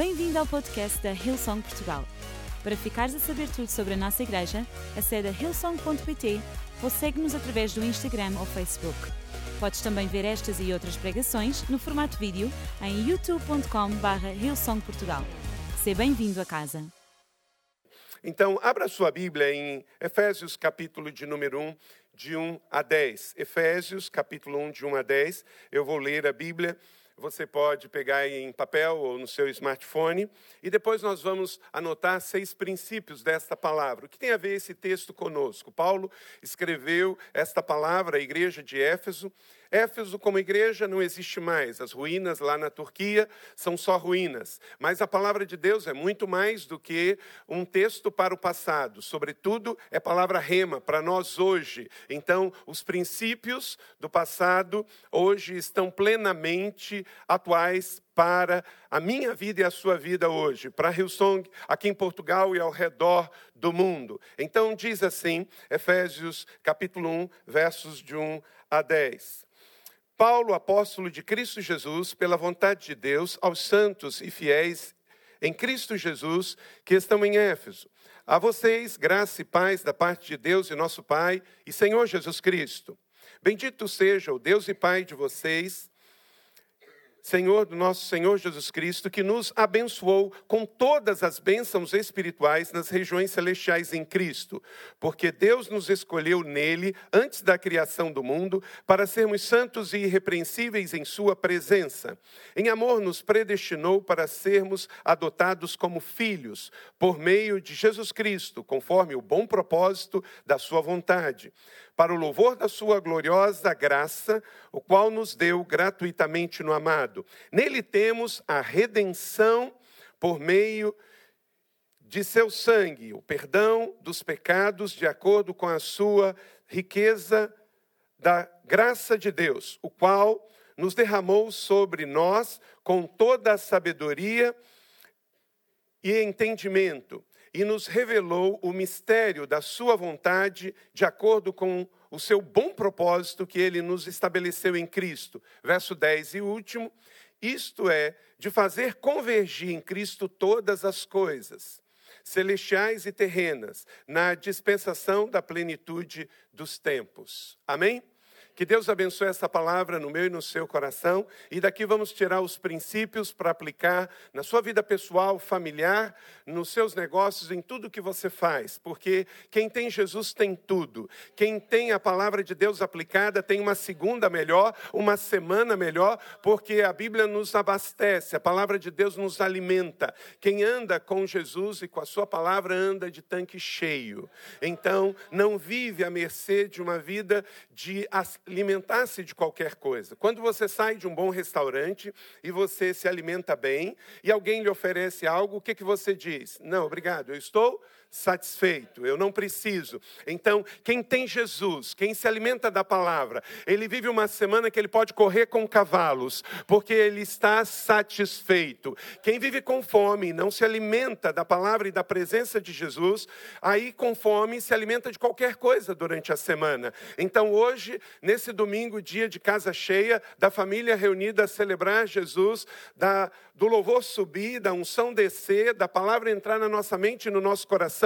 Bem-vindo ao podcast da Hillsong Portugal. Para ficares a saber tudo sobre a nossa igreja, acede a hillsong.pt ou segue-nos através do Instagram ou Facebook. Podes também ver estas e outras pregações no formato vídeo em youtube.com.br hillsongportugal. Seja bem-vindo a casa. Então, abra sua Bíblia em Efésios, capítulo de número 1, de 1 a 10. Efésios, capítulo 1, de 1 a 10. Eu vou ler a Bíblia. Você pode pegar em papel ou no seu smartphone. E depois nós vamos anotar seis princípios desta palavra. O que tem a ver esse texto conosco? Paulo escreveu esta palavra à igreja de Éfeso. Éfeso, como igreja, não existe mais. As ruínas lá na Turquia são só ruínas. Mas a palavra de Deus é muito mais do que um texto para o passado. Sobretudo, é palavra rema para nós hoje. Então, os princípios do passado hoje estão plenamente atuais para a minha vida e a sua vida hoje, para Hillsong, aqui em Portugal e ao redor do mundo. Então diz assim, Efésios capítulo 1, versos de 1 a 10. Paulo, apóstolo de Cristo Jesus, pela vontade de Deus, aos santos e fiéis em Cristo Jesus que estão em Éfeso. A vocês, graça e paz da parte de Deus e nosso Pai e Senhor Jesus Cristo. Bendito seja o Deus e Pai de vocês Senhor do nosso Senhor Jesus Cristo, que nos abençoou com todas as bênçãos espirituais nas regiões celestiais em Cristo, porque Deus nos escolheu nele antes da criação do mundo para sermos santos e irrepreensíveis em Sua presença. Em amor, nos predestinou para sermos adotados como filhos por meio de Jesus Cristo, conforme o bom propósito da Sua vontade para o louvor da sua gloriosa graça, o qual nos deu gratuitamente no amado. Nele temos a redenção por meio de seu sangue, o perdão dos pecados de acordo com a sua riqueza da graça de Deus, o qual nos derramou sobre nós com toda a sabedoria e entendimento e nos revelou o mistério da Sua vontade, de acordo com o seu bom propósito que Ele nos estabeleceu em Cristo. Verso 10 e último: isto é, de fazer convergir em Cristo todas as coisas, celestiais e terrenas, na dispensação da plenitude dos tempos. Amém? Que Deus abençoe essa palavra no meu e no seu coração. E daqui vamos tirar os princípios para aplicar na sua vida pessoal, familiar, nos seus negócios, em tudo que você faz. Porque quem tem Jesus tem tudo. Quem tem a palavra de Deus aplicada tem uma segunda melhor, uma semana melhor, porque a Bíblia nos abastece, a palavra de Deus nos alimenta. Quem anda com Jesus e com a sua palavra anda de tanque cheio. Então, não vive à mercê de uma vida de alimentar-se de qualquer coisa. Quando você sai de um bom restaurante e você se alimenta bem e alguém lhe oferece algo, o que, que você diz? Não, obrigado, eu estou satisfeito, eu não preciso. Então, quem tem Jesus, quem se alimenta da palavra, ele vive uma semana que ele pode correr com cavalos, porque ele está satisfeito. Quem vive com fome, não se alimenta da palavra e da presença de Jesus, aí com fome se alimenta de qualquer coisa durante a semana. Então, hoje, nesse domingo, dia de casa cheia, da família reunida a celebrar Jesus, da, do louvor subir, da unção descer, da palavra entrar na nossa mente e no nosso coração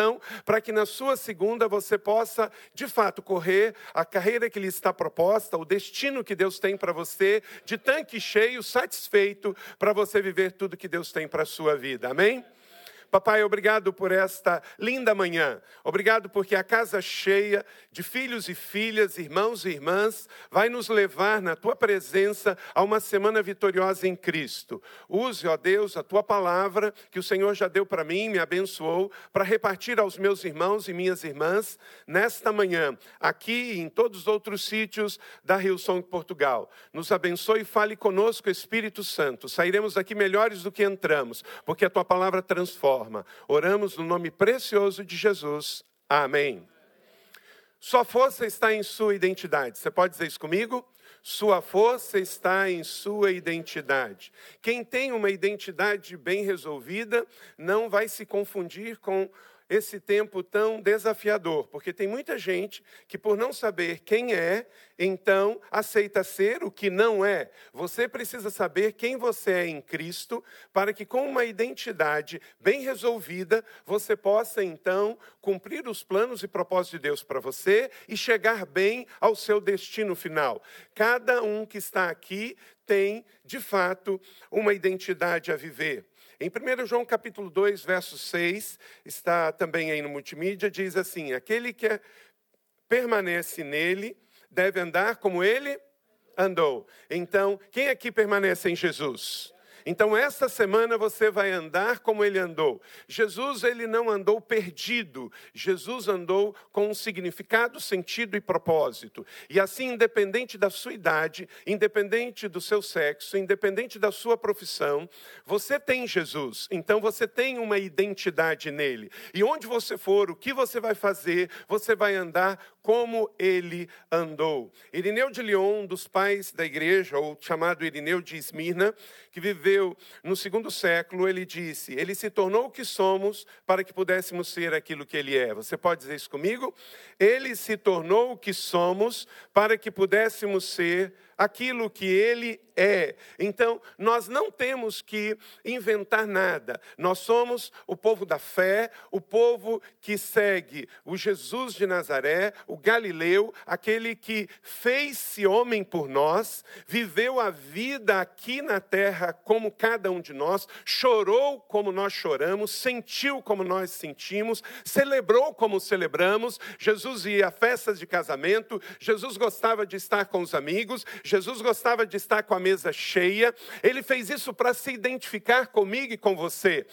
para que na sua segunda você possa, de fato, correr a carreira que lhe está proposta, o destino que Deus tem para você, de tanque cheio, satisfeito, para você viver tudo que Deus tem para a sua vida. Amém? Papai, obrigado por esta linda manhã. Obrigado porque a casa cheia de filhos e filhas, irmãos e irmãs, vai nos levar na tua presença a uma semana vitoriosa em Cristo. Use, ó Deus, a tua palavra que o Senhor já deu para mim, me abençoou, para repartir aos meus irmãos e minhas irmãs nesta manhã, aqui e em todos os outros sítios da Rio Song Portugal. Nos abençoe e fale conosco, Espírito Santo. Sairemos daqui melhores do que entramos, porque a tua palavra transforma forma. Oramos no nome precioso de Jesus. Amém. Sua força está em sua identidade. Você pode dizer isso comigo? Sua força está em sua identidade. Quem tem uma identidade bem resolvida não vai se confundir com esse tempo tão desafiador, porque tem muita gente que, por não saber quem é, então aceita ser o que não é. Você precisa saber quem você é em Cristo, para que, com uma identidade bem resolvida, você possa então cumprir os planos e propósitos de Deus para você e chegar bem ao seu destino final. Cada um que está aqui tem, de fato, uma identidade a viver. Em 1 João capítulo 2, verso 6, está também aí no multimídia, diz assim: aquele que permanece nele deve andar como ele andou. Então, quem aqui permanece em Jesus? Então, esta semana você vai andar como ele andou. Jesus, ele não andou perdido. Jesus andou com um significado, sentido e propósito. E assim, independente da sua idade, independente do seu sexo, independente da sua profissão, você tem Jesus. Então, você tem uma identidade nele. E onde você for, o que você vai fazer, você vai andar como ele andou. Irineu de Lyon, dos pais da igreja, ou chamado Irineu de Esmirna, que viveu no segundo século, ele disse: Ele se tornou o que somos para que pudéssemos ser aquilo que ele é. Você pode dizer isso comigo? Ele se tornou o que somos para que pudéssemos ser aquilo que ele é. Então, nós não temos que inventar nada. Nós somos o povo da fé, o povo que segue o Jesus de Nazaré, o Galileu, aquele que fez-se homem por nós, viveu a vida aqui na terra como cada um de nós, chorou como nós choramos, sentiu como nós sentimos, celebrou como celebramos. Jesus ia a festas de casamento, Jesus gostava de estar com os amigos, Jesus gostava de estar com a mesa cheia, ele fez isso para se identificar comigo e com você.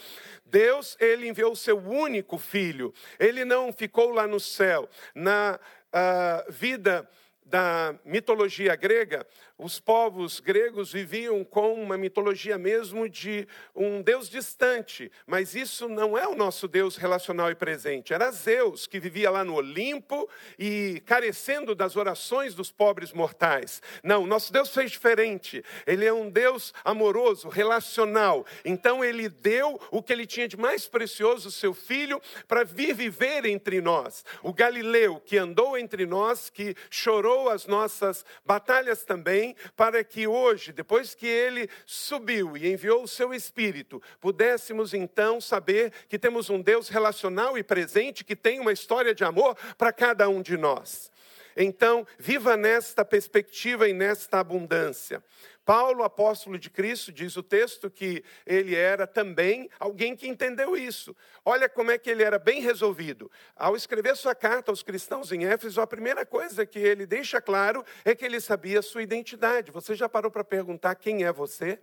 Deus, ele enviou o seu único filho, ele não ficou lá no céu, na uh, vida da mitologia grega, os povos gregos viviam com uma mitologia mesmo de um Deus distante, mas isso não é o nosso Deus relacional e presente. Era Zeus que vivia lá no Olimpo e carecendo das orações dos pobres mortais. Não, nosso Deus fez diferente. Ele é um Deus amoroso, relacional. Então ele deu o que ele tinha de mais precioso, seu filho, para vir viver entre nós. O Galileu que andou entre nós, que chorou as nossas batalhas também para que hoje, depois que ele subiu e enviou o seu espírito, pudéssemos então saber que temos um Deus relacional e presente que tem uma história de amor para cada um de nós. Então, viva nesta perspectiva e nesta abundância. Paulo, apóstolo de Cristo, diz o texto que ele era também alguém que entendeu isso. Olha como é que ele era bem resolvido. Ao escrever sua carta aos cristãos em Éfeso, a primeira coisa que ele deixa claro é que ele sabia a sua identidade. Você já parou para perguntar quem é você?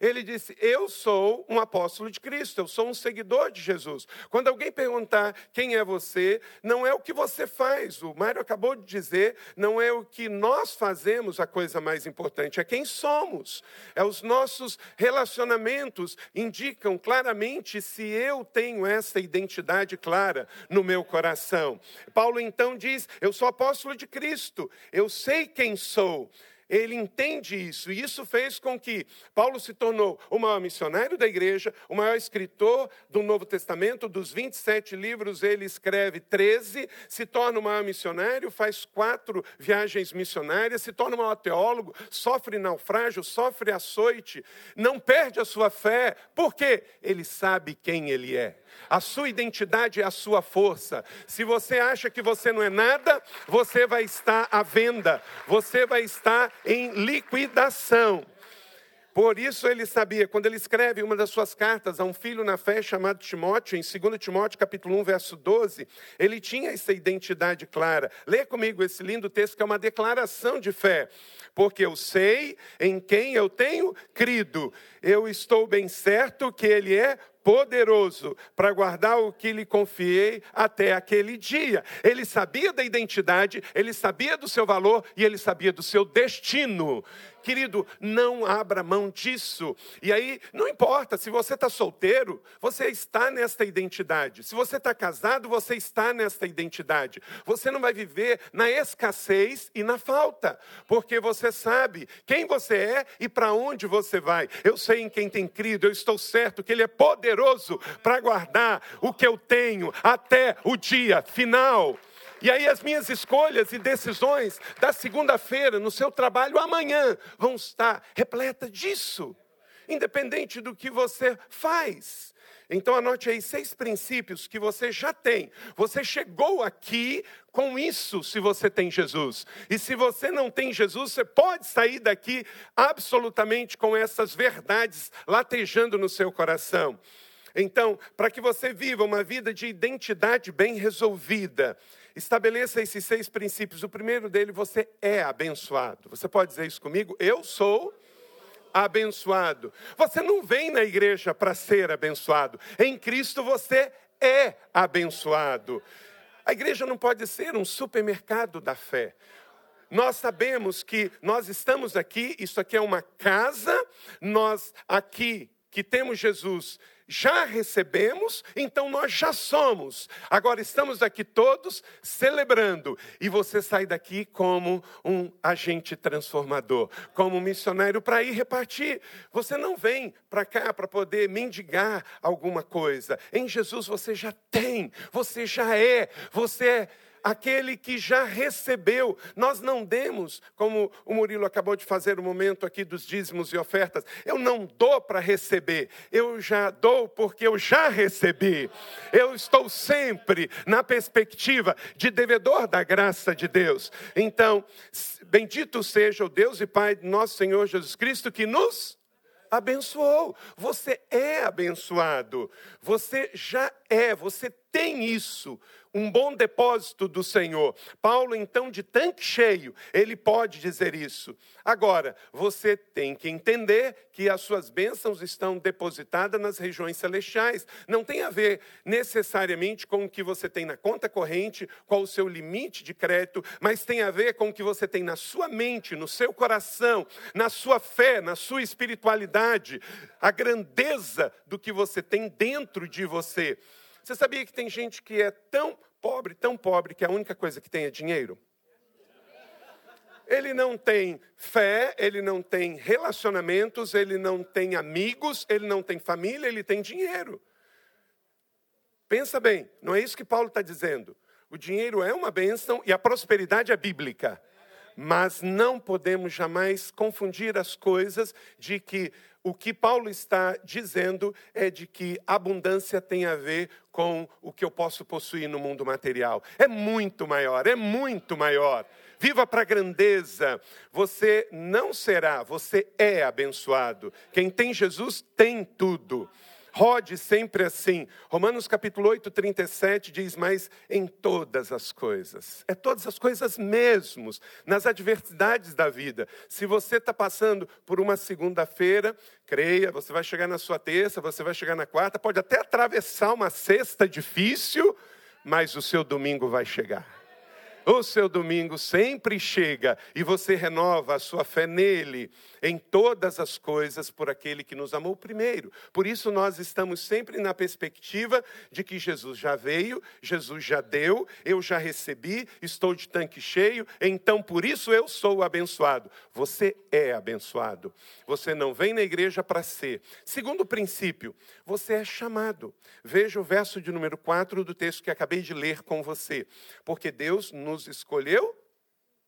Ele disse: Eu sou um apóstolo de Cristo, eu sou um seguidor de Jesus. Quando alguém perguntar quem é você, não é o que você faz, o Mário acabou de dizer, não é o que nós fazemos a coisa mais importante, é quem somos. É os nossos relacionamentos indicam claramente se eu tenho essa identidade clara no meu coração. Paulo então diz: Eu sou apóstolo de Cristo, eu sei quem sou ele entende isso, e isso fez com que Paulo se tornou o maior missionário da igreja, o maior escritor do Novo Testamento, dos 27 livros ele escreve 13, se torna o maior missionário, faz quatro viagens missionárias, se torna o maior teólogo, sofre naufrágio, sofre açoite, não perde a sua fé, porque ele sabe quem ele é. A sua identidade é a sua força. Se você acha que você não é nada, você vai estar à venda, você vai estar em liquidação. Por isso ele sabia, quando ele escreve uma das suas cartas a um filho na fé chamado Timóteo, em 2 Timóteo capítulo 1, verso 12, ele tinha essa identidade clara. Lê comigo esse lindo texto que é uma declaração de fé. Porque eu sei em quem eu tenho crido. Eu estou bem certo que ele é poderoso para guardar o que lhe confiei até aquele dia. Ele sabia da identidade, ele sabia do seu valor e ele sabia do seu destino. Querido, não abra mão disso. E aí, não importa, se você está solteiro, você está nesta identidade. Se você está casado, você está nesta identidade. Você não vai viver na escassez e na falta, porque você sabe quem você é e para onde você vai. Eu sei em quem tem crido, eu estou certo que Ele é poderoso poderoso para guardar o que eu tenho até o dia final. E aí as minhas escolhas e decisões da segunda-feira no seu trabalho amanhã vão estar repletas disso, independente do que você faz. Então anote aí seis princípios que você já tem. Você chegou aqui com isso se você tem Jesus. E se você não tem Jesus, você pode sair daqui absolutamente com essas verdades latejando no seu coração. Então, para que você viva uma vida de identidade bem resolvida, estabeleça esses seis princípios. O primeiro dele, você é abençoado. Você pode dizer isso comigo? Eu sou abençoado. Você não vem na igreja para ser abençoado. Em Cristo você é abençoado. A igreja não pode ser um supermercado da fé. Nós sabemos que nós estamos aqui, isso aqui é uma casa, nós aqui que temos Jesus já recebemos, então nós já somos. Agora estamos aqui todos celebrando. E você sai daqui como um agente transformador, como um missionário para ir repartir. Você não vem para cá para poder mendigar alguma coisa. Em Jesus você já tem, você já é, você é aquele que já recebeu. Nós não demos, como o Murilo acabou de fazer o momento aqui dos dízimos e ofertas. Eu não dou para receber, eu já dou porque eu já recebi. Eu estou sempre na perspectiva de devedor da graça de Deus. Então, bendito seja o Deus e Pai de nosso Senhor Jesus Cristo que nos abençoou. Você é abençoado. Você já é, você tem isso um bom depósito do Senhor. Paulo, então, de tanque cheio, ele pode dizer isso. Agora, você tem que entender que as suas bênçãos estão depositadas nas regiões celestiais. Não tem a ver necessariamente com o que você tem na conta corrente, qual o seu limite de crédito, mas tem a ver com o que você tem na sua mente, no seu coração, na sua fé, na sua espiritualidade, a grandeza do que você tem dentro de você. Você sabia que tem gente que é tão pobre, tão pobre, que a única coisa que tem é dinheiro? Ele não tem fé, ele não tem relacionamentos, ele não tem amigos, ele não tem família, ele tem dinheiro. Pensa bem, não é isso que Paulo está dizendo. O dinheiro é uma bênção e a prosperidade é bíblica. Mas não podemos jamais confundir as coisas de que o que Paulo está dizendo é de que abundância tem a ver com o que eu posso possuir no mundo material. É muito maior, é muito maior. Viva para a grandeza. Você não será, você é abençoado. Quem tem Jesus tem tudo. Rode sempre assim. Romanos capítulo 8, 37 diz: Mas em todas as coisas, é todas as coisas mesmos, nas adversidades da vida. Se você está passando por uma segunda-feira, creia, você vai chegar na sua terça, você vai chegar na quarta, pode até atravessar uma sexta difícil, mas o seu domingo vai chegar. O seu domingo sempre chega e você renova a sua fé nele, em todas as coisas, por aquele que nos amou primeiro. Por isso, nós estamos sempre na perspectiva de que Jesus já veio, Jesus já deu, eu já recebi, estou de tanque cheio, então por isso eu sou abençoado. Você é abençoado. Você não vem na igreja para ser. Segundo princípio, você é chamado. Veja o verso de número 4 do texto que acabei de ler com você. Porque Deus nos nos escolheu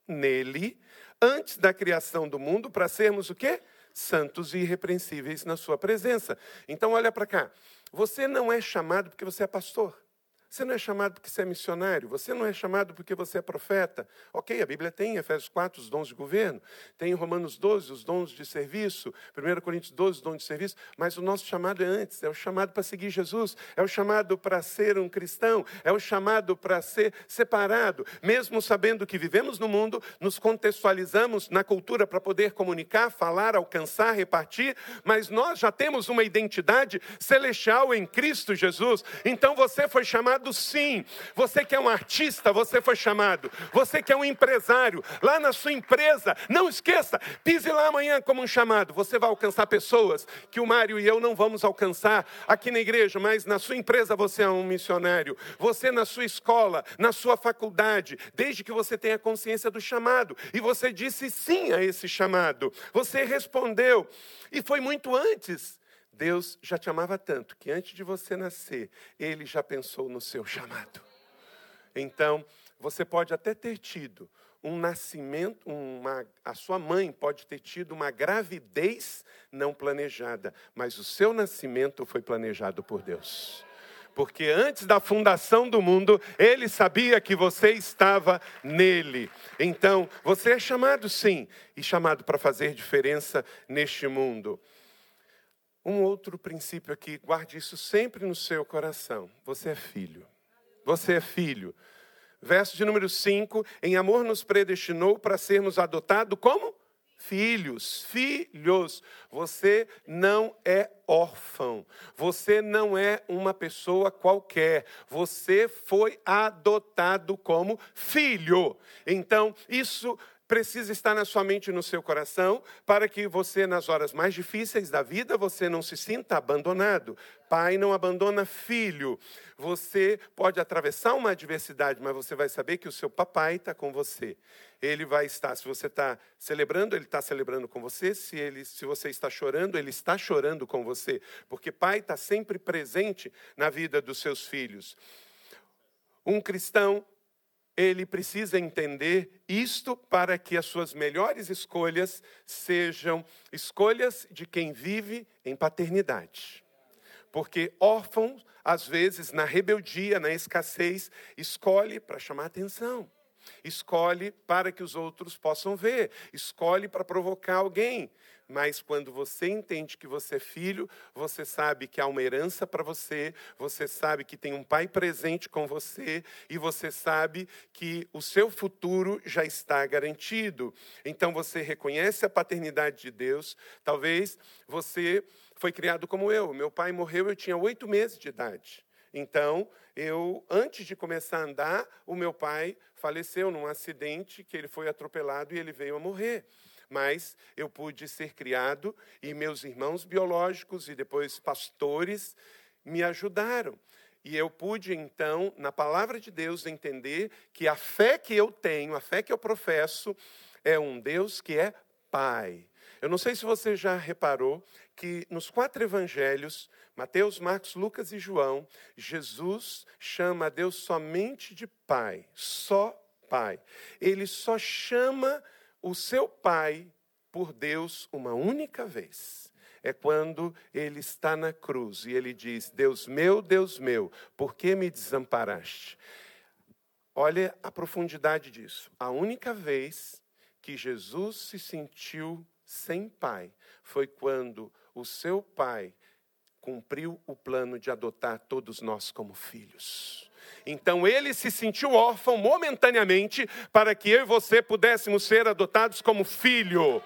nele antes da criação do mundo para sermos o quê? Santos e irrepreensíveis na sua presença. Então olha para cá. Você não é chamado porque você é pastor. Você não é chamado porque você é missionário, você não é chamado porque você é profeta. Ok, a Bíblia tem em Efésios 4 os dons de governo, tem em Romanos 12 os dons de serviço, 1 Coríntios 12 os dons de serviço, mas o nosso chamado é antes, é o chamado para seguir Jesus, é o chamado para ser um cristão, é o chamado para ser separado. Mesmo sabendo que vivemos no mundo, nos contextualizamos na cultura para poder comunicar, falar, alcançar, repartir, mas nós já temos uma identidade celestial em Cristo Jesus. Então você foi chamado chamado sim. Você que é um artista, você foi chamado. Você que é um empresário, lá na sua empresa, não esqueça, pise lá amanhã como um chamado. Você vai alcançar pessoas que o Mário e eu não vamos alcançar aqui na igreja, mas na sua empresa você é um missionário. Você na sua escola, na sua faculdade, desde que você tenha consciência do chamado. E você disse sim a esse chamado. Você respondeu. E foi muito antes Deus já te amava tanto que antes de você nascer, ele já pensou no seu chamado. Então, você pode até ter tido um nascimento, uma, a sua mãe pode ter tido uma gravidez não planejada, mas o seu nascimento foi planejado por Deus. Porque antes da fundação do mundo, ele sabia que você estava nele. Então, você é chamado sim, e chamado para fazer diferença neste mundo. Um outro princípio aqui, guarde isso sempre no seu coração. Você é filho. Você é filho. Verso de número 5: Em amor nos predestinou para sermos adotados como filhos, filhos. Você não é órfão. Você não é uma pessoa qualquer. Você foi adotado como filho. Então, isso precisa estar na sua mente e no seu coração, para que você, nas horas mais difíceis da vida, você não se sinta abandonado. Pai não abandona filho. Você pode atravessar uma adversidade, mas você vai saber que o seu papai está com você. Ele vai estar, se você está celebrando, ele está celebrando com você. Se, ele, se você está chorando, ele está chorando com você. Porque pai está sempre presente na vida dos seus filhos. Um cristão ele precisa entender isto para que as suas melhores escolhas sejam escolhas de quem vive em paternidade. Porque órfão, às vezes, na rebeldia, na escassez, escolhe para chamar atenção, escolhe para que os outros possam ver, escolhe para provocar alguém, mas quando você entende que você é filho, você sabe que há uma herança para você, você sabe que tem um pai presente com você e você sabe que o seu futuro já está garantido. Então você reconhece a paternidade de Deus. Talvez você foi criado como eu. Meu pai morreu, eu tinha oito meses de idade. Então, eu, antes de começar a andar, o meu pai faleceu num acidente que ele foi atropelado e ele veio a morrer mas eu pude ser criado e meus irmãos biológicos e depois pastores me ajudaram. E eu pude, então, na palavra de Deus, entender que a fé que eu tenho, a fé que eu professo, é um Deus que é Pai. Eu não sei se você já reparou que nos quatro evangelhos, Mateus, Marcos, Lucas e João, Jesus chama a Deus somente de Pai, só Pai. Ele só chama o seu pai por Deus uma única vez. É quando ele está na cruz e ele diz: Deus meu, Deus meu, por que me desamparaste? Olha a profundidade disso. A única vez que Jesus se sentiu sem pai foi quando o seu pai cumpriu o plano de adotar todos nós como filhos. Então ele se sentiu órfão momentaneamente para que eu e você pudéssemos ser adotados como filho.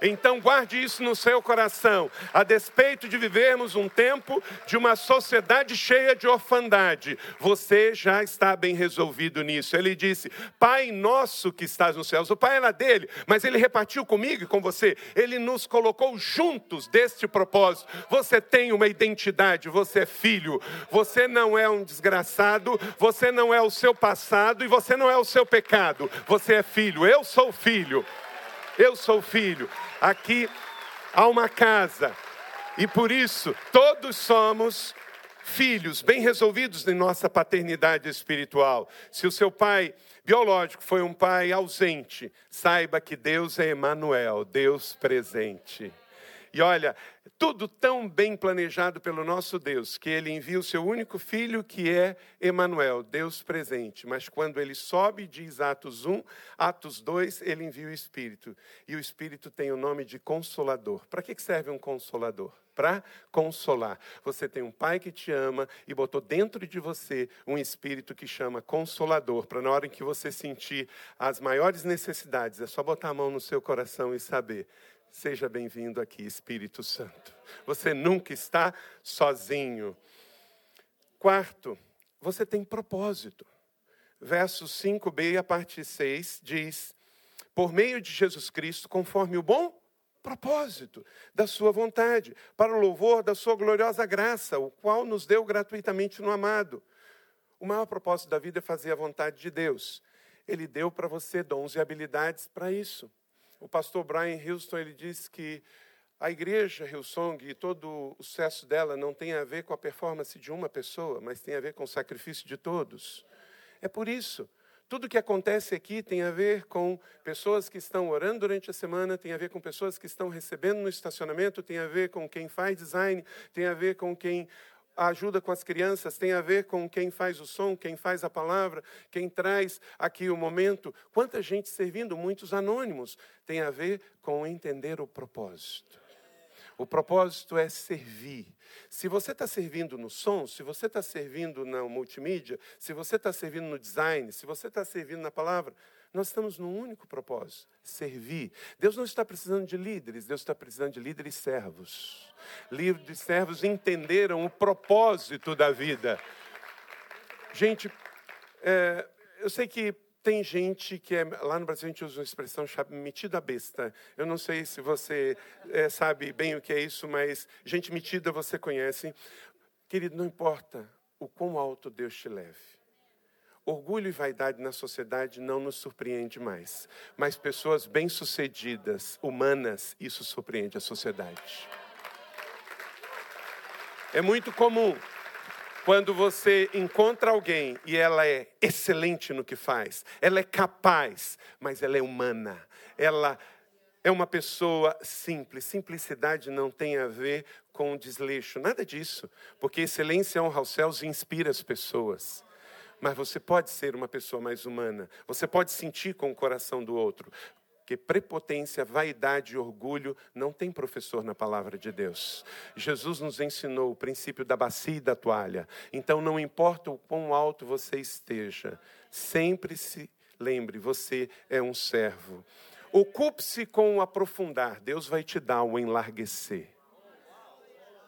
Então guarde isso no seu coração. A despeito de vivermos um tempo de uma sociedade cheia de orfandade, você já está bem resolvido nisso. Ele disse: Pai nosso que estás nos céus. O Pai era dele, mas ele repartiu comigo e com você. Ele nos colocou juntos deste propósito. Você tem uma identidade, você é filho. Você não é um desgraçado, você não é o seu passado e você não é o seu pecado. Você é filho. Eu sou filho. Eu sou filho. Aqui há uma casa. E por isso, todos somos filhos bem resolvidos em nossa paternidade espiritual. Se o seu pai biológico foi um pai ausente, saiba que Deus é Emanuel, Deus presente. E olha, tudo tão bem planejado pelo nosso Deus, que ele envia o seu único filho, que é Emanuel, Deus presente. Mas quando ele sobe, diz Atos 1, Atos 2, ele envia o Espírito. E o Espírito tem o nome de Consolador. Para que serve um consolador? Para consolar. Você tem um pai que te ama e botou dentro de você um espírito que chama Consolador, para na hora em que você sentir as maiores necessidades, é só botar a mão no seu coração e saber Seja bem-vindo aqui, Espírito Santo. Você nunca está sozinho. Quarto, você tem propósito. Verso 5b, a parte 6, diz: Por meio de Jesus Cristo, conforme o bom propósito da sua vontade, para o louvor da sua gloriosa graça, o qual nos deu gratuitamente no amado. O maior propósito da vida é fazer a vontade de Deus. Ele deu para você dons e habilidades para isso. O pastor Brian Houston ele diz que a igreja Hillsong e todo o sucesso dela não tem a ver com a performance de uma pessoa, mas tem a ver com o sacrifício de todos. É por isso. Tudo que acontece aqui tem a ver com pessoas que estão orando durante a semana, tem a ver com pessoas que estão recebendo no estacionamento, tem a ver com quem faz design, tem a ver com quem ajuda com as crianças, tem a ver com quem faz o som, quem faz a palavra, quem traz aqui o momento. Quanta gente servindo, muitos anônimos. Tem a ver com entender o propósito. O propósito é servir. Se você está servindo no som, se você está servindo na multimídia, se você está servindo no design, se você está servindo na palavra, nós estamos num único propósito: servir. Deus não está precisando de líderes, Deus está precisando de líderes servos. Líderes servos entenderam o propósito da vida. Gente, é, eu sei que tem gente que é, lá no Brasil a gente usa uma expressão metida besta. Eu não sei se você é, sabe bem o que é isso, mas gente metida você conhece. Querido, não importa o quão alto Deus te leve. Orgulho e vaidade na sociedade não nos surpreende mais, mas pessoas bem-sucedidas, humanas, isso surpreende a sociedade. É muito comum quando você encontra alguém e ela é excelente no que faz, ela é capaz, mas ela é humana, ela é uma pessoa simples. Simplicidade não tem a ver com desleixo, nada disso, porque excelência honra aos céus e inspira as pessoas. Mas você pode ser uma pessoa mais humana, você pode sentir com o coração do outro, porque prepotência, vaidade e orgulho não tem professor na palavra de Deus. Jesus nos ensinou o princípio da bacia e da toalha. Então, não importa o quão alto você esteja, sempre se lembre: você é um servo. Ocupe-se com o aprofundar, Deus vai te dar o enlarguecer.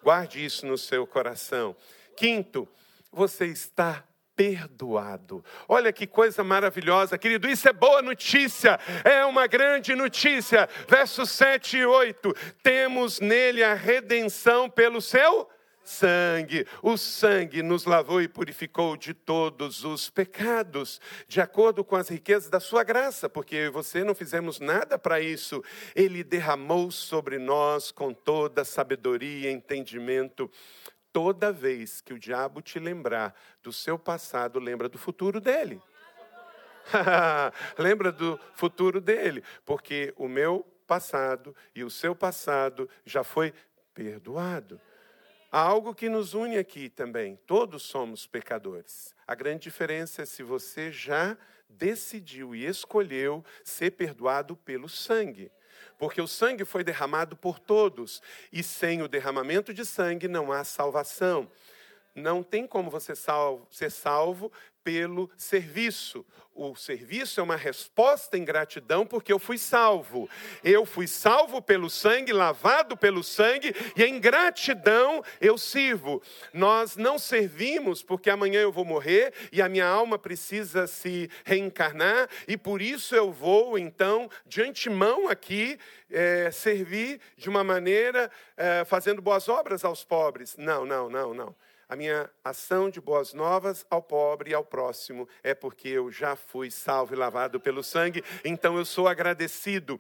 Guarde isso no seu coração. Quinto, você está perdoado. Olha que coisa maravilhosa, querido, isso é boa notícia, é uma grande notícia. Versos 7 e 8: temos nele a redenção pelo seu sangue. O sangue nos lavou e purificou de todos os pecados, de acordo com as riquezas da sua graça, porque você não fizemos nada para isso. Ele derramou sobre nós com toda sabedoria e entendimento toda vez que o diabo te lembrar do seu passado, lembra do futuro dele. lembra do futuro dele, porque o meu passado e o seu passado já foi perdoado. Há algo que nos une aqui também. Todos somos pecadores. A grande diferença é se você já decidiu e escolheu ser perdoado pelo sangue porque o sangue foi derramado por todos, e sem o derramamento de sangue não há salvação. Não tem como você salvo, ser salvo pelo serviço. O serviço é uma resposta em gratidão porque eu fui salvo. Eu fui salvo pelo sangue, lavado pelo sangue, e em gratidão eu sirvo. Nós não servimos porque amanhã eu vou morrer e a minha alma precisa se reencarnar, e por isso eu vou, então, de antemão aqui, é, servir de uma maneira é, fazendo boas obras aos pobres. Não, não, não, não. A minha ação de boas novas ao pobre e ao próximo é porque eu já fui salvo e lavado pelo sangue, então eu sou agradecido.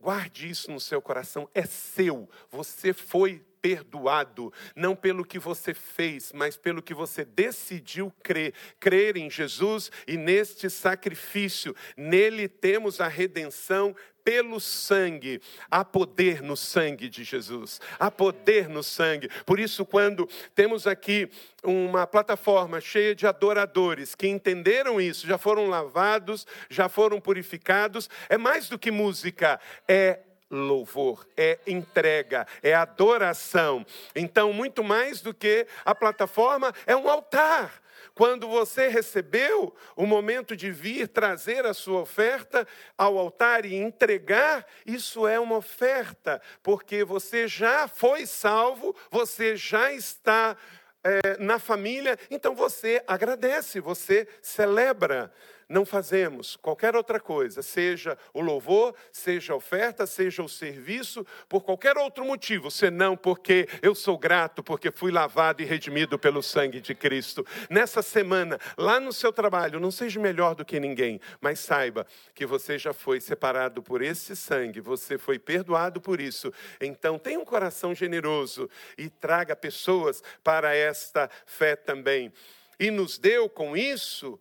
Guarde isso no seu coração, é seu, você foi perdoado, não pelo que você fez, mas pelo que você decidiu crer. Crer em Jesus e neste sacrifício. Nele temos a redenção pelo sangue. Há poder no sangue de Jesus. Há poder no sangue. Por isso, quando temos aqui uma plataforma cheia de adoradores que entenderam isso, já foram lavados, já foram purificados, é mais do que música, é louvor, é entrega, é adoração. Então, muito mais do que a plataforma, é um altar. Quando você recebeu o momento de vir trazer a sua oferta ao altar e entregar, isso é uma oferta, porque você já foi salvo, você já está é, na família, então você agradece, você celebra. Não fazemos qualquer outra coisa, seja o louvor, seja a oferta, seja o serviço, por qualquer outro motivo, senão porque eu sou grato, porque fui lavado e redimido pelo sangue de Cristo. Nessa semana, lá no seu trabalho, não seja melhor do que ninguém, mas saiba que você já foi separado por esse sangue, você foi perdoado por isso. Então, tenha um coração generoso e traga pessoas para esta fé também. E nos deu com isso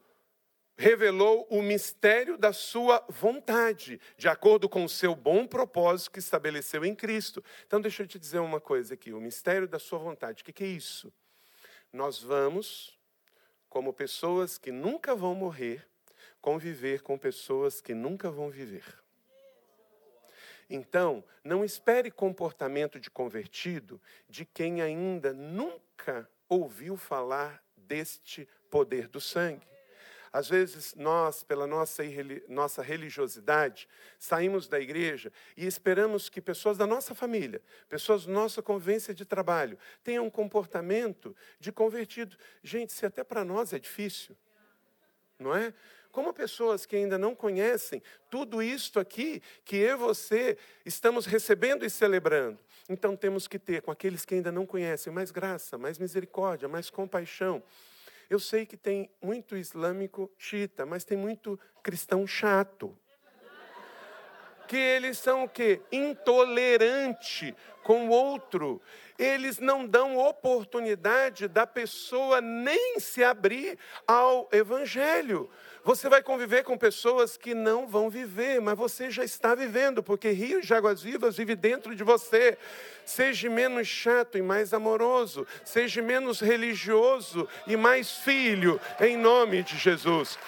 revelou o mistério da sua vontade, de acordo com o seu bom propósito que estabeleceu em Cristo. Então, deixa eu te dizer uma coisa aqui: o mistério da sua vontade. O que é isso? Nós vamos, como pessoas que nunca vão morrer, conviver com pessoas que nunca vão viver. Então, não espere comportamento de convertido de quem ainda nunca ouviu falar deste poder do sangue. Às vezes, nós, pela nossa, nossa religiosidade, saímos da igreja e esperamos que pessoas da nossa família, pessoas da nossa convivência de trabalho, tenham um comportamento de convertido. Gente, se até para nós é difícil, não é? Como pessoas que ainda não conhecem tudo isto aqui que eu e você estamos recebendo e celebrando. Então temos que ter com aqueles que ainda não conhecem mais graça, mais misericórdia, mais compaixão. Eu sei que tem muito islâmico xiita, mas tem muito cristão chato. Que eles são o quê? Intolerante com o outro. Eles não dão oportunidade da pessoa nem se abrir ao evangelho. Você vai conviver com pessoas que não vão viver, mas você já está vivendo, porque Rio de Águas Vivas vive dentro de você. Seja menos chato e mais amoroso, seja menos religioso e mais filho, em nome de Jesus.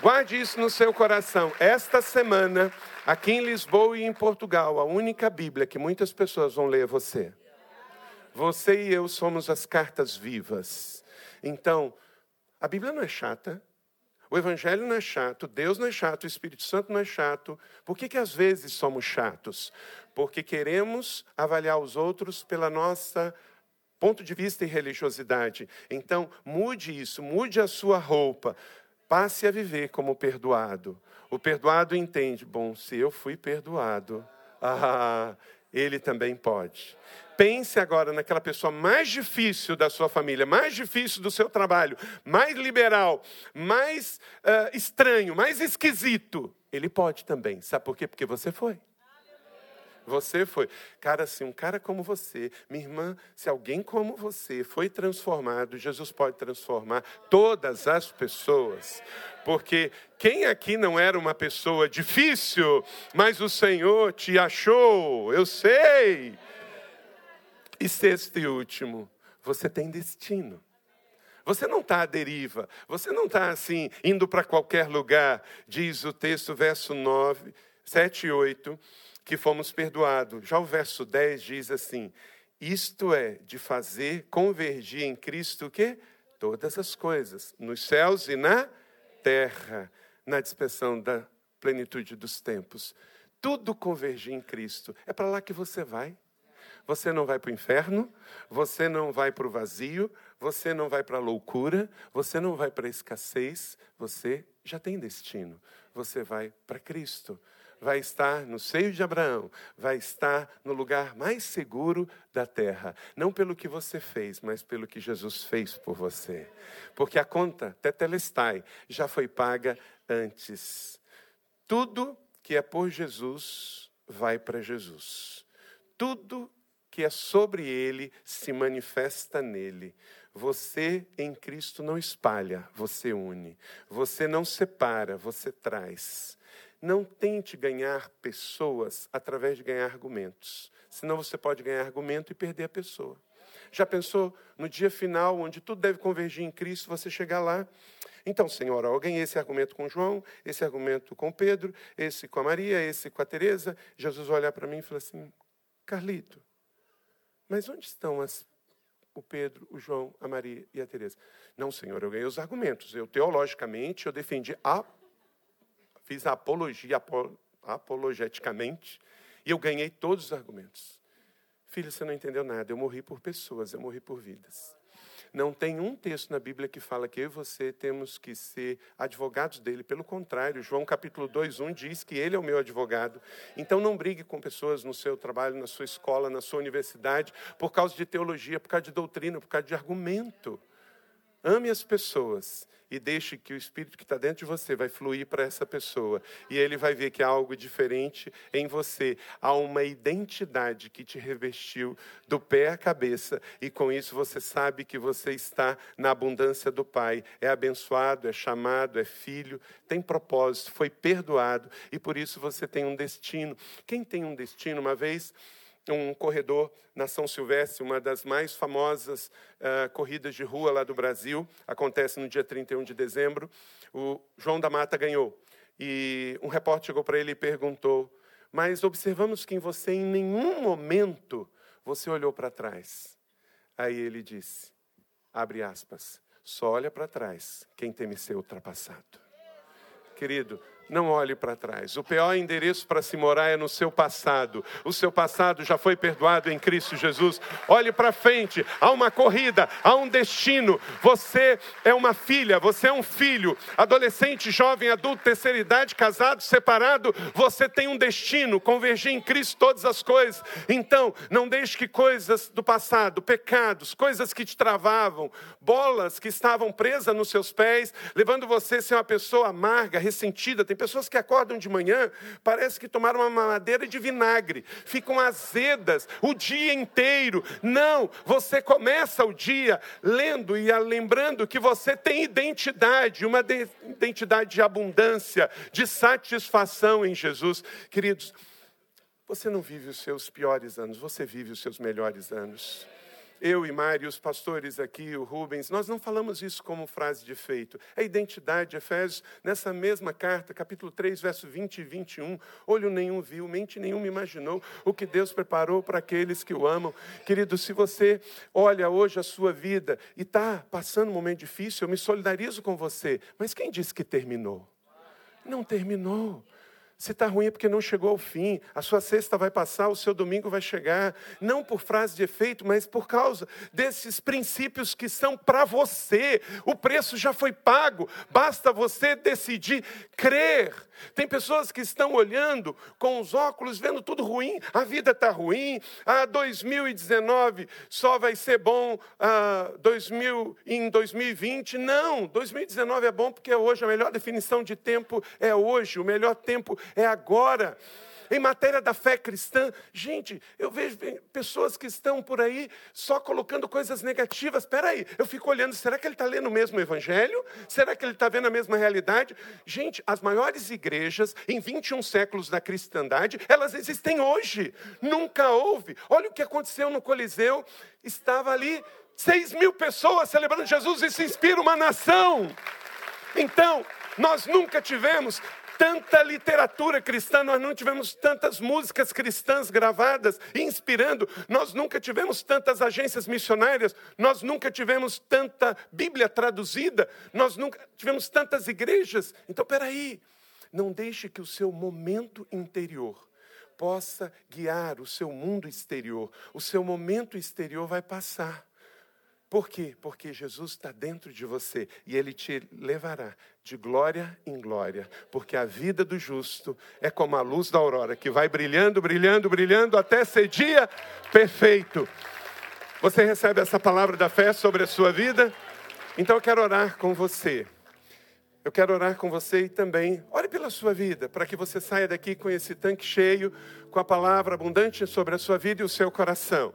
Guarde isso no seu coração. Esta semana, aqui em Lisboa e em Portugal, a única Bíblia que muitas pessoas vão ler é você. Você e eu somos as cartas vivas. Então, a Bíblia não é chata, o Evangelho não é chato, Deus não é chato, o Espírito Santo não é chato. Por que, que às vezes somos chatos? Porque queremos avaliar os outros pela nossa ponto de vista e religiosidade. Então, mude isso, mude a sua roupa. Passe a viver como perdoado. O perdoado entende, bom, se eu fui perdoado, ah, ele também pode. Pense agora naquela pessoa mais difícil da sua família, mais difícil do seu trabalho, mais liberal, mais uh, estranho, mais esquisito. Ele pode também. Sabe por quê? Porque você foi. Você foi. Cara, assim, um cara como você, minha irmã, se alguém como você foi transformado, Jesus pode transformar todas as pessoas. Porque quem aqui não era uma pessoa difícil, mas o Senhor te achou, eu sei. E sexto e último, você tem destino. Você não está à deriva, você não está assim, indo para qualquer lugar, diz o texto, verso 9, 7 e 8, que fomos perdoados. Já o verso 10 diz assim: isto é, de fazer convergir em Cristo o quê? Todas as coisas, nos céus e na terra, na dispersão da plenitude dos tempos. Tudo convergir em Cristo. É para lá que você vai. Você não vai para o inferno, você não vai para o vazio, você não vai para a loucura, você não vai para a escassez, você já tem destino. Você vai para Cristo. Vai estar no seio de Abraão, vai estar no lugar mais seguro da terra. Não pelo que você fez, mas pelo que Jesus fez por você. Porque a conta, tetelestai, já foi paga antes. Tudo que é por Jesus vai para Jesus. Tudo que é sobre ele se manifesta nele. Você em Cristo não espalha, você une. Você não separa, você traz. Não tente ganhar pessoas através de ganhar argumentos. Senão você pode ganhar argumento e perder a pessoa. Já pensou no dia final, onde tudo deve convergir em Cristo, você chegar lá? Então, Senhor, ganhei esse argumento com João, esse argumento com Pedro, esse com a Maria, esse com a Teresa. Jesus vai olhar para mim e falar assim: Carlito, mas onde estão as, o Pedro, o João, a Maria e a Teresa? Não, Senhor, eu ganhei os argumentos. Eu, teologicamente, eu defendi, a, fiz a apologia apologeticamente, e eu ganhei todos os argumentos. Filho, você não entendeu nada. Eu morri por pessoas, eu morri por vidas. Não tem um texto na Bíblia que fala que eu e você temos que ser advogados dele. Pelo contrário, João capítulo 2, 1 diz que ele é o meu advogado. Então não brigue com pessoas no seu trabalho, na sua escola, na sua universidade, por causa de teologia, por causa de doutrina, por causa de argumento. Ame as pessoas e deixe que o espírito que está dentro de você vai fluir para essa pessoa. E ele vai ver que há algo diferente em você. Há uma identidade que te revestiu do pé à cabeça. E com isso você sabe que você está na abundância do Pai. É abençoado, é chamado, é filho, tem propósito, foi perdoado. E por isso você tem um destino. Quem tem um destino, uma vez um corredor na São Silvestre, uma das mais famosas uh, corridas de rua lá do Brasil, acontece no dia 31 de dezembro. O João da Mata ganhou. E um repórter chegou para ele e perguntou: Mas observamos que em você, em nenhum momento, você olhou para trás. Aí ele disse: Abre aspas, só olha para trás quem teme ser ultrapassado. Querido, não olhe para trás. O pior endereço para se morar é no seu passado. O seu passado já foi perdoado em Cristo Jesus. Olhe para frente. Há uma corrida, há um destino. Você é uma filha, você é um filho, adolescente, jovem, adulto, terceira idade, casado, separado. Você tem um destino. Convergir em Cristo todas as coisas. Então, não deixe que coisas do passado, pecados, coisas que te travavam, bolas que estavam presas nos seus pés, levando você a ser uma pessoa amarga, ressentida. Tem pessoas que acordam de manhã, parece que tomaram uma mamadeira de vinagre, ficam azedas o dia inteiro. Não, você começa o dia lendo e lembrando que você tem identidade, uma identidade de abundância, de satisfação em Jesus. Queridos, você não vive os seus piores anos, você vive os seus melhores anos eu e Mário, os pastores aqui, o Rubens, nós não falamos isso como frase de efeito. É identidade, Efésios, nessa mesma carta, capítulo 3, verso 20 e 21. Olho nenhum viu, mente nenhuma imaginou o que Deus preparou para aqueles que o amam. Querido, se você olha hoje a sua vida e está passando um momento difícil, eu me solidarizo com você. Mas quem disse que terminou? Não terminou. Se está ruim é porque não chegou ao fim. A sua sexta vai passar, o seu domingo vai chegar. Não por frase de efeito, mas por causa desses princípios que são para você. O preço já foi pago. Basta você decidir crer. Tem pessoas que estão olhando com os óculos, vendo tudo ruim. A vida está ruim. Ah, 2019 só vai ser bom ah, 2000, em 2020. Não, 2019 é bom porque hoje a melhor definição de tempo é hoje. O melhor tempo é agora. Em matéria da fé cristã, gente, eu vejo pessoas que estão por aí só colocando coisas negativas. Espera aí, eu fico olhando, será que ele está lendo o mesmo evangelho? Será que ele está vendo a mesma realidade? Gente, as maiores igrejas em 21 séculos da cristandade, elas existem hoje. Nunca houve. Olha o que aconteceu no Coliseu. Estava ali 6 mil pessoas celebrando Jesus e se inspira uma nação. Então, nós nunca tivemos tanta literatura cristã, nós não tivemos tantas músicas cristãs gravadas, inspirando, nós nunca tivemos tantas agências missionárias, nós nunca tivemos tanta Bíblia traduzida, nós nunca tivemos tantas igrejas. Então, peraí, não deixe que o seu momento interior possa guiar o seu mundo exterior. O seu momento exterior vai passar. Por quê? Porque Jesus está dentro de você e ele te levará de glória em glória, porque a vida do justo é como a luz da aurora que vai brilhando, brilhando, brilhando até ser dia perfeito. Você recebe essa palavra da fé sobre a sua vida? Então eu quero orar com você. Eu quero orar com você e também ore pela sua vida, para que você saia daqui com esse tanque cheio, com a palavra abundante sobre a sua vida e o seu coração.